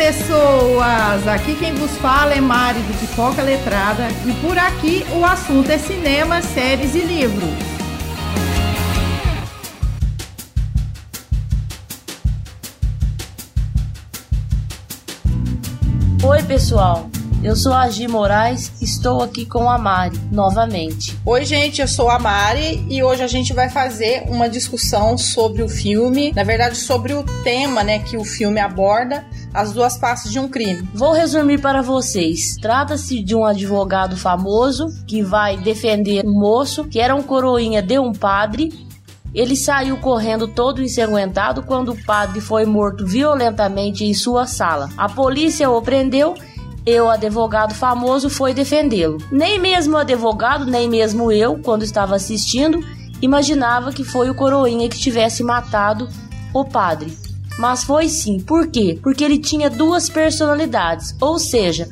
pessoas! Aqui quem vos fala é Mari do Pipoca Letrada e por aqui o assunto é cinema, séries e livros. Oi, pessoal. Eu sou a Gi Moraes, estou aqui com a Mari novamente. Oi, gente, eu sou a Mari e hoje a gente vai fazer uma discussão sobre o filme, na verdade, sobre o tema, né, que o filme aborda, as duas faces de um crime. Vou resumir para vocês. Trata-se de um advogado famoso que vai defender um moço que era um coroinha de um padre ele saiu correndo todo ensanguentado quando o padre foi morto violentamente em sua sala. A polícia o prendeu e o advogado famoso foi defendê-lo. Nem mesmo o advogado, nem mesmo eu, quando estava assistindo, imaginava que foi o coroinha que tivesse matado o padre. Mas foi sim. Por quê? Porque ele tinha duas personalidades, ou seja,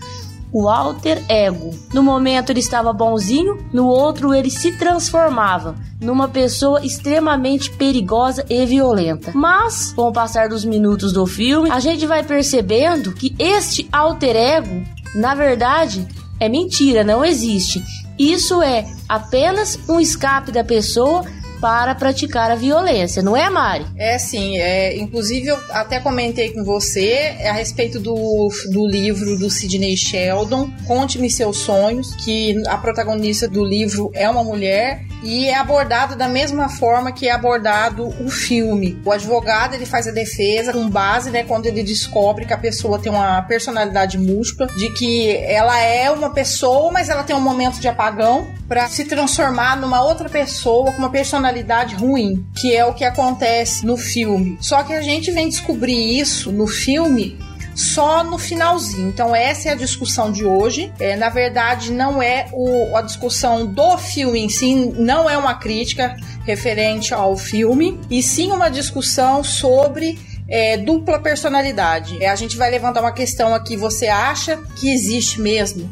o alter ego. No momento ele estava bonzinho, no outro ele se transformava numa pessoa extremamente perigosa e violenta. Mas, com o passar dos minutos do filme, a gente vai percebendo que este alter ego, na verdade, é mentira, não existe. Isso é apenas um escape da pessoa para praticar a violência, não é, Mari? É sim, é, inclusive eu até comentei com você a respeito do, do livro do Sidney Sheldon, Conte-me seus sonhos, que a protagonista do livro é uma mulher e é abordado da mesma forma que é abordado o filme. O advogado ele faz a defesa com base, né, quando ele descobre que a pessoa tem uma personalidade múltipla, de que ela é uma pessoa, mas ela tem um momento de apagão para se transformar numa outra pessoa com uma personalidade ruim, que é o que acontece no filme. Só que a gente vem descobrir isso no filme só no finalzinho. Então, essa é a discussão de hoje. É, na verdade, não é o, a discussão do filme em si, não é uma crítica referente ao filme, e sim uma discussão sobre é, dupla personalidade. É, a gente vai levantar uma questão aqui: você acha que existe mesmo?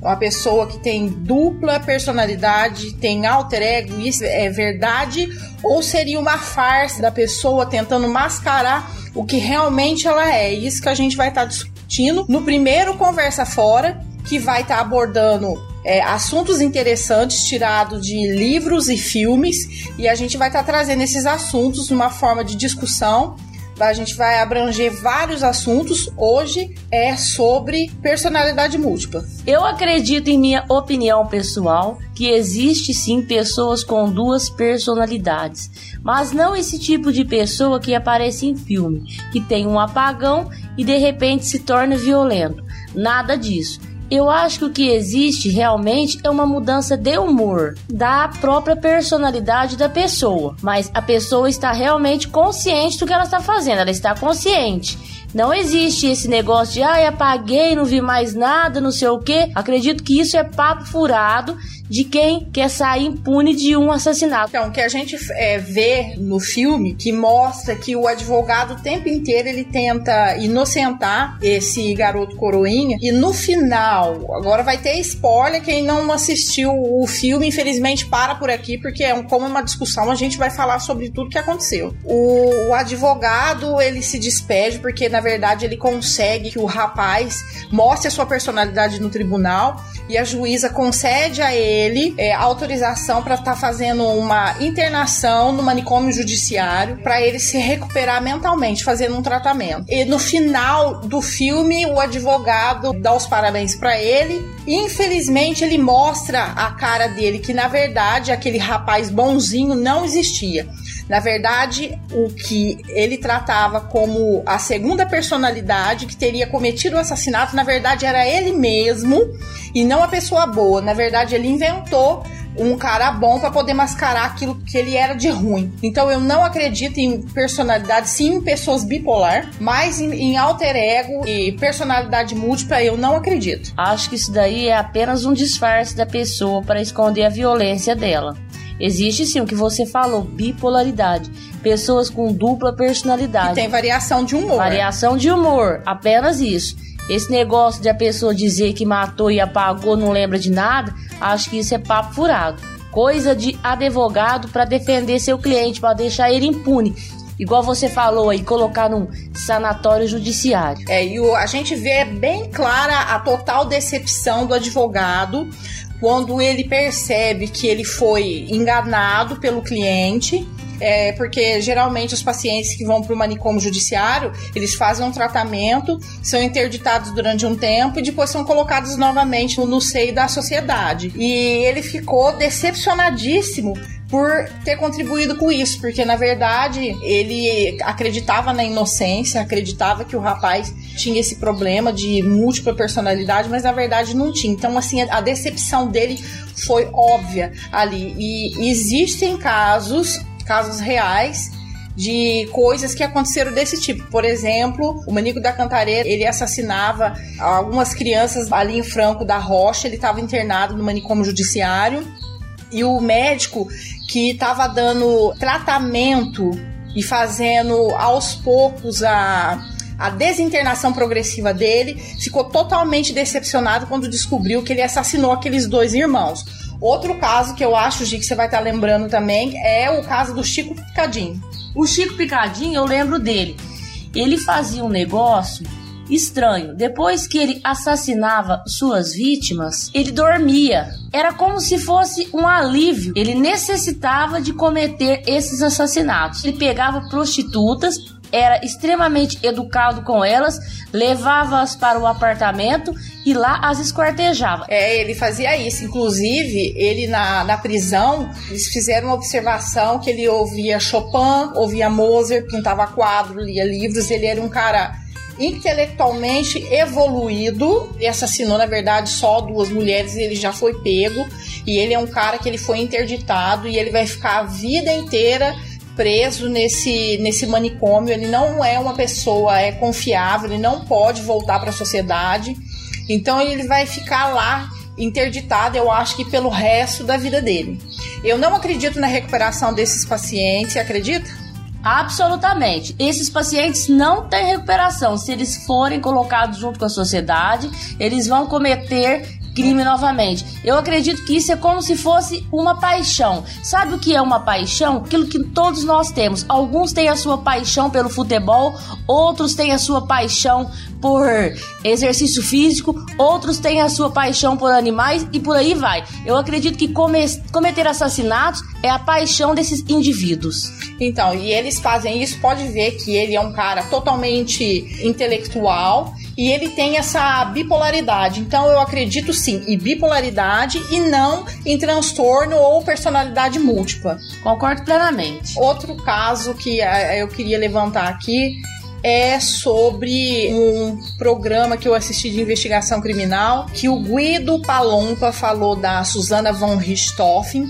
Uma pessoa que tem dupla personalidade, tem alter ego, isso é verdade? Ou seria uma farsa da pessoa tentando mascarar o que realmente ela é. Isso que a gente vai estar tá discutindo no primeiro Conversa Fora, que vai estar tá abordando é, assuntos interessantes tirados de livros e filmes, e a gente vai estar tá trazendo esses assuntos numa forma de discussão a gente vai abranger vários assuntos. Hoje é sobre personalidade múltipla. Eu acredito, em minha opinião pessoal, que existe sim pessoas com duas personalidades, mas não esse tipo de pessoa que aparece em filme, que tem um apagão e de repente se torna violento. Nada disso. Eu acho que o que existe realmente é uma mudança de humor da própria personalidade da pessoa, mas a pessoa está realmente consciente do que ela está fazendo, ela está consciente. Não existe esse negócio de, ai, ah, apaguei, não vi mais nada, não sei o que. Acredito que isso é papo furado de quem quer sair impune de um assassinato. Então, o que a gente é, vê no filme que mostra que o advogado o tempo inteiro ele tenta inocentar esse garoto coroinha e no final, agora vai ter spoiler quem não assistiu o filme, infelizmente para por aqui porque é um, como uma discussão a gente vai falar sobre tudo que aconteceu. O, o advogado ele se despede porque na verdade ele consegue que o rapaz mostre a sua personalidade no tribunal e a juíza concede a ele é, autorização para estar tá fazendo uma internação no manicômio judiciário para ele se recuperar mentalmente, fazendo um tratamento. E no final do filme, o advogado dá os parabéns para ele. Infelizmente, ele mostra a cara dele que, na verdade, aquele rapaz bonzinho não existia. Na verdade, o que ele tratava como a segunda personalidade que teria cometido o assassinato, na verdade, era ele mesmo e não a pessoa boa. Na verdade, ele inventou um cara bom para poder mascarar aquilo que ele era de ruim. Então eu não acredito em personalidade, sim em pessoas bipolar, mas em, em alter ego e personalidade múltipla eu não acredito. Acho que isso daí é apenas um disfarce da pessoa para esconder a violência dela. Existe sim o que você falou, bipolaridade. Pessoas com dupla personalidade. E tem variação de humor. Variação de humor, apenas isso. Esse negócio de a pessoa dizer que matou e apagou, não lembra de nada, acho que isso é papo furado. Coisa de advogado para defender seu cliente, para deixar ele impune. igual você falou aí, colocar num sanatório judiciário. É, e o, a gente vê bem clara a total decepção do advogado quando ele percebe que ele foi enganado pelo cliente é, porque geralmente os pacientes que vão para o manicômio judiciário, eles fazem um tratamento, são interditados durante um tempo e depois são colocados novamente no seio da sociedade. E ele ficou decepcionadíssimo por ter contribuído com isso, porque na verdade ele acreditava na inocência, acreditava que o rapaz tinha esse problema de múltipla personalidade, mas na verdade não tinha. Então, assim, a decepção dele foi óbvia ali. E existem casos casos reais de coisas que aconteceram desse tipo. Por exemplo, o Manico da Cantareira, ele assassinava algumas crianças ali em Franco da Rocha, ele estava internado no manicômio judiciário e o médico que estava dando tratamento e fazendo aos poucos a a desinternação progressiva dele, ficou totalmente decepcionado quando descobriu que ele assassinou aqueles dois irmãos. Outro caso que eu acho, Gi, que você vai estar lembrando também, é o caso do Chico Picadinho. O Chico Picadinho, eu lembro dele. Ele fazia um negócio estranho. Depois que ele assassinava suas vítimas, ele dormia. Era como se fosse um alívio. Ele necessitava de cometer esses assassinatos. Ele pegava prostitutas, era extremamente educado com elas, levava-as para o apartamento e lá as esquartejava. É, ele fazia isso. Inclusive, ele na, na prisão, eles fizeram uma observação que ele ouvia Chopin, ouvia Mozart, pintava quadro, lia livros. Ele era um cara intelectualmente evoluído e assassinou na verdade só duas mulheres e ele já foi pego e ele é um cara que ele foi interditado e ele vai ficar a vida inteira preso nesse, nesse manicômio, ele não é uma pessoa é confiável, ele não pode voltar para a sociedade. Então ele vai ficar lá interditado, eu acho que pelo resto da vida dele. Eu não acredito na recuperação desses pacientes, acredita? Absolutamente. Esses pacientes não têm recuperação. Se eles forem colocados junto com a sociedade, eles vão cometer crime novamente. Eu acredito que isso é como se fosse uma paixão. Sabe o que é uma paixão? Aquilo que todos nós temos. Alguns têm a sua paixão pelo futebol, outros têm a sua paixão por exercício físico, outros têm a sua paixão por animais e por aí vai. Eu acredito que cometer assassinatos é a paixão desses indivíduos. Então, e eles fazem isso, pode ver que ele é um cara totalmente intelectual e ele tem essa bipolaridade. Então eu acredito sim em bipolaridade e não em transtorno ou personalidade múltipla. Concordo plenamente. Outro caso que eh, eu queria levantar aqui é sobre um programa que eu assisti de investigação criminal que o Guido Palompa falou da Susana von Richthofen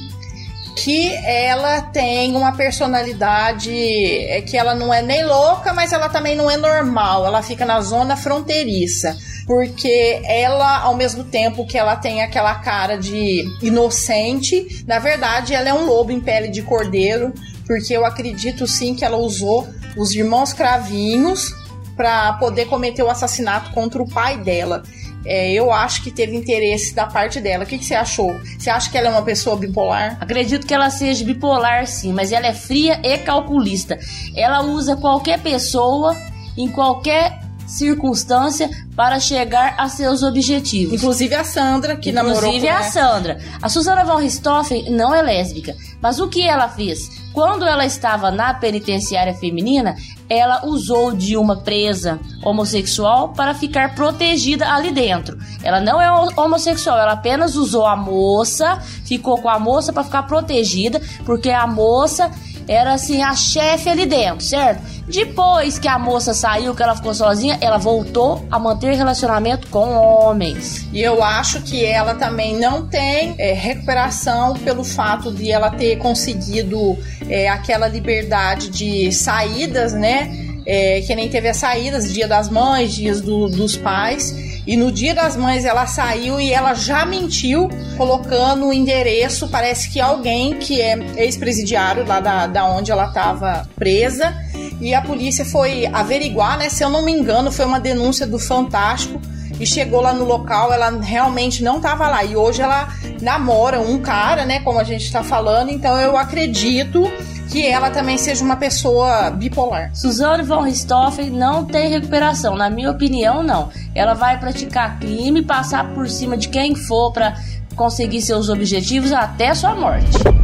que ela tem uma personalidade é que ela não é nem louca, mas ela também não é normal. Ela fica na zona fronteiriça, porque ela, ao mesmo tempo que ela tem aquela cara de inocente, na verdade ela é um lobo em pele de cordeiro, porque eu acredito sim que ela usou os irmãos cravinhos para poder cometer o assassinato contra o pai dela é, eu acho que teve interesse da parte dela. O que, que você achou? Você acha que ela é uma pessoa bipolar? Acredito que ela seja bipolar, sim, mas ela é fria e calculista. Ela usa qualquer pessoa em qualquer circunstância para chegar a seus objetivos. Inclusive a Sandra, que Inclusive namorou Inclusive a Sandra. A Susana von Richthofen não é lésbica, mas o que ela fez? Quando ela estava na penitenciária feminina, ela usou de uma presa homossexual para ficar protegida ali dentro. Ela não é homossexual, ela apenas usou a moça, ficou com a moça para ficar protegida, porque a moça era assim a chefe ali dentro, certo? Depois que a moça saiu, que ela ficou sozinha, ela voltou a manter relacionamento com homens. E eu acho que ela também não tem é, recuperação pelo fato de ela ter conseguido é, aquela liberdade de saídas, né? É, que nem teve as saídas, dia das mães, dias do, dos pais. E no dia das mães ela saiu e ela já mentiu, colocando o endereço, parece que alguém que é ex-presidiário lá da, da onde ela estava presa. E a polícia foi averiguar, né? Se eu não me engano, foi uma denúncia do Fantástico. E chegou lá no local, ela realmente não estava lá. E hoje ela namora um cara, né? Como a gente está falando. Então eu acredito que ela também seja uma pessoa bipolar. Suzane von Richthofen não tem recuperação, na minha opinião, não. Ela vai praticar crime, passar por cima de quem for para conseguir seus objetivos até sua morte.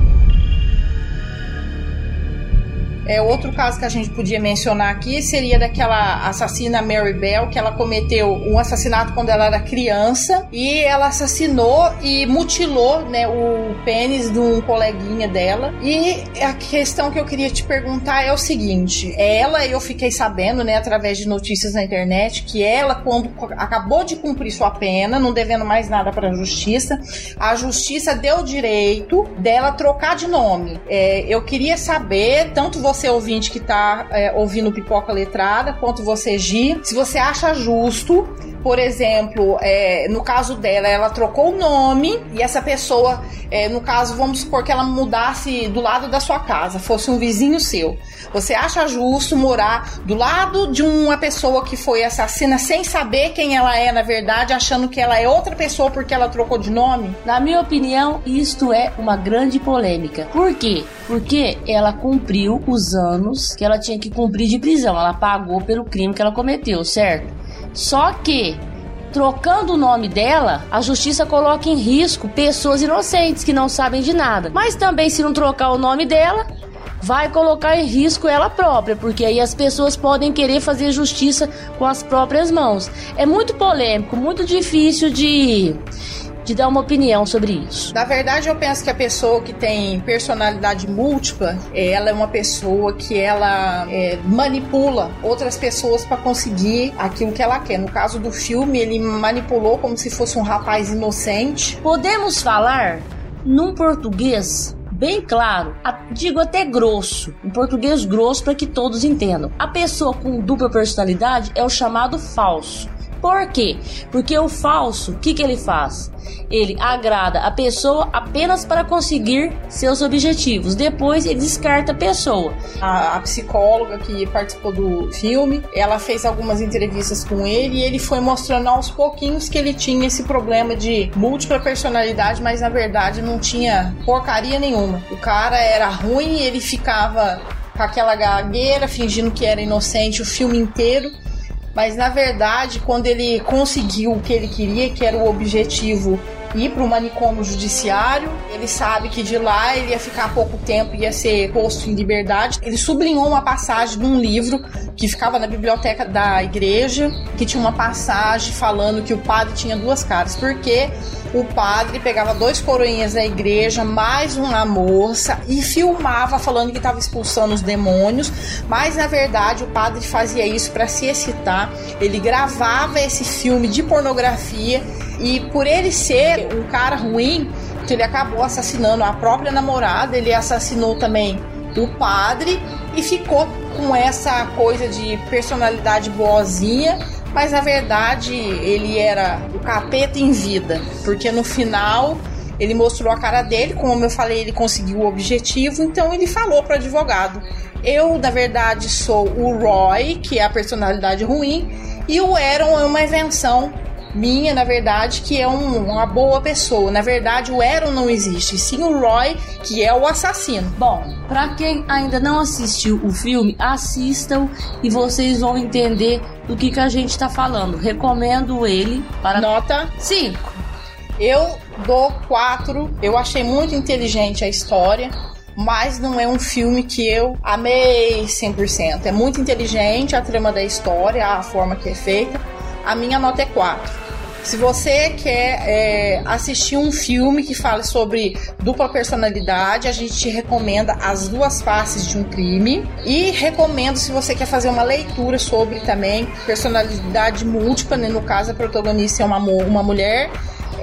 É, outro caso que a gente podia mencionar aqui seria daquela assassina Mary Bell, que ela cometeu um assassinato quando ela era criança e ela assassinou e mutilou né, o pênis de um coleguinha dela. E a questão que eu queria te perguntar é o seguinte: ela, eu fiquei sabendo, né, através de notícias na internet, que ela, quando acabou de cumprir sua pena, não devendo mais nada para a justiça, a justiça deu o direito dela trocar de nome. É, eu queria saber, tanto você você ouvinte que está é, ouvindo Pipoca Letrada, quanto você, Gi, se você acha justo, por exemplo, é, no caso dela, ela trocou o nome e essa pessoa, é, no caso, vamos supor que ela mudasse do lado da sua casa, fosse um vizinho seu. Você acha justo morar do lado de uma pessoa que foi assassina sem saber quem ela é, na verdade, achando que ela é outra pessoa porque ela trocou de nome? Na minha opinião, isto é uma grande polêmica. Por quê? Porque ela cumpriu os anos que ela tinha que cumprir de prisão. Ela pagou pelo crime que ela cometeu, certo? Só que trocando o nome dela, a justiça coloca em risco pessoas inocentes que não sabem de nada. Mas também, se não trocar o nome dela, vai colocar em risco ela própria, porque aí as pessoas podem querer fazer justiça com as próprias mãos. É muito polêmico, muito difícil de de dar uma opinião sobre isso. Na verdade, eu penso que a pessoa que tem personalidade múltipla, ela é uma pessoa que ela é, manipula outras pessoas para conseguir aquilo que ela quer. No caso do filme, ele manipulou como se fosse um rapaz inocente. Podemos falar num português bem claro, digo até grosso, em português grosso para que todos entendam. A pessoa com dupla personalidade é o chamado falso. Por quê? Porque o falso, o que, que ele faz? Ele agrada a pessoa apenas para conseguir seus objetivos. Depois ele descarta a pessoa. A, a, psicóloga que participou do filme, ela fez algumas entrevistas com ele e ele foi mostrando aos pouquinhos que ele tinha esse problema de múltipla personalidade, mas na verdade não tinha porcaria nenhuma. O cara era ruim, ele ficava com aquela gagueira, fingindo que era inocente o filme inteiro mas na verdade, quando ele conseguiu o que ele queria, que era o objetivo ir para o manicômio judiciário. Ele sabe que de lá ele ia ficar pouco tempo, ia ser posto em liberdade. Ele sublinhou uma passagem de um livro que ficava na biblioteca da igreja, que tinha uma passagem falando que o padre tinha duas caras, porque o padre pegava dois coroinhas da igreja, mais uma moça, e filmava falando que estava expulsando os demônios, mas na verdade o padre fazia isso para se excitar. Ele gravava esse filme de pornografia e por ele ser um cara ruim, ele acabou assassinando a própria namorada, ele assassinou também o padre e ficou com essa coisa de personalidade boazinha mas na verdade ele era o capeta em vida, porque no final ele mostrou a cara dele, como eu falei, ele conseguiu o objetivo, então ele falou para o advogado: "Eu, na verdade, sou o Roy, que é a personalidade ruim, e o Aaron é uma invenção minha, na verdade, que é um, uma boa pessoa. Na verdade, o Aaron não existe, sim o Roy, que é o assassino. Bom, para quem ainda não assistiu o filme, assistam e vocês vão entender do que, que a gente está falando. Recomendo ele para. Nota 5. Eu dou 4. Eu achei muito inteligente a história mas não é um filme que eu amei 100%. É muito inteligente a trama da história, a forma que é feita. A minha nota é 4. Se você quer é, assistir um filme que fale sobre dupla personalidade, a gente te recomenda As Duas Faces de um Crime. E recomendo se você quer fazer uma leitura sobre também personalidade múltipla, né? no caso a protagonista é uma, uma mulher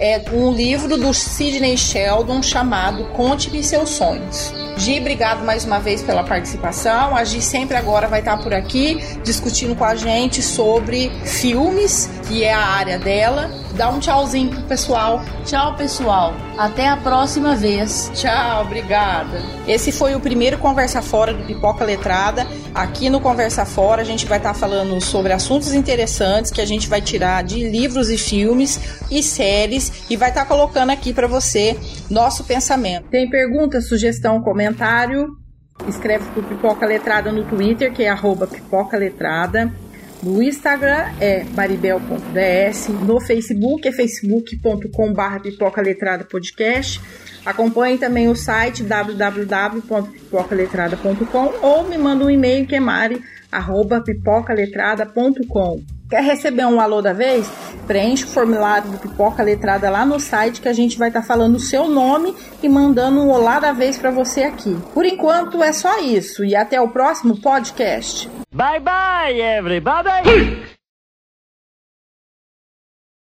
é um livro do Sidney Sheldon chamado Conte-me seus sonhos. Gi, obrigado mais uma vez pela participação. A Gi sempre agora vai estar por aqui discutindo com a gente sobre filmes, que é a área dela. Dá um tchauzinho pro pessoal. Tchau, pessoal. Até a próxima vez. Tchau, obrigada. Esse foi o primeiro Conversa Fora do Pipoca Letrada. Aqui no Conversa Fora a gente vai estar falando sobre assuntos interessantes que a gente vai tirar de livros e filmes e séries e vai estar colocando aqui para você nosso pensamento. Tem pergunta, sugestão, comentário? Escreve pro Pipoca Letrada no Twitter, que é arroba Pipoca Letrada. No Instagram é maribel.ds. No Facebook é facebook.com.br pipoca letrada podcast. Acompanhe também o site www.pipocaletrada.com ou me manda um e-mail que é mari.pipocaletrada.com. Quer receber um alô da vez? Preenche o formulário do Pipoca Letrada lá no site que a gente vai estar tá falando o seu nome e mandando um olá da vez para você aqui. Por enquanto é só isso e até o próximo podcast. Bye bye everybody!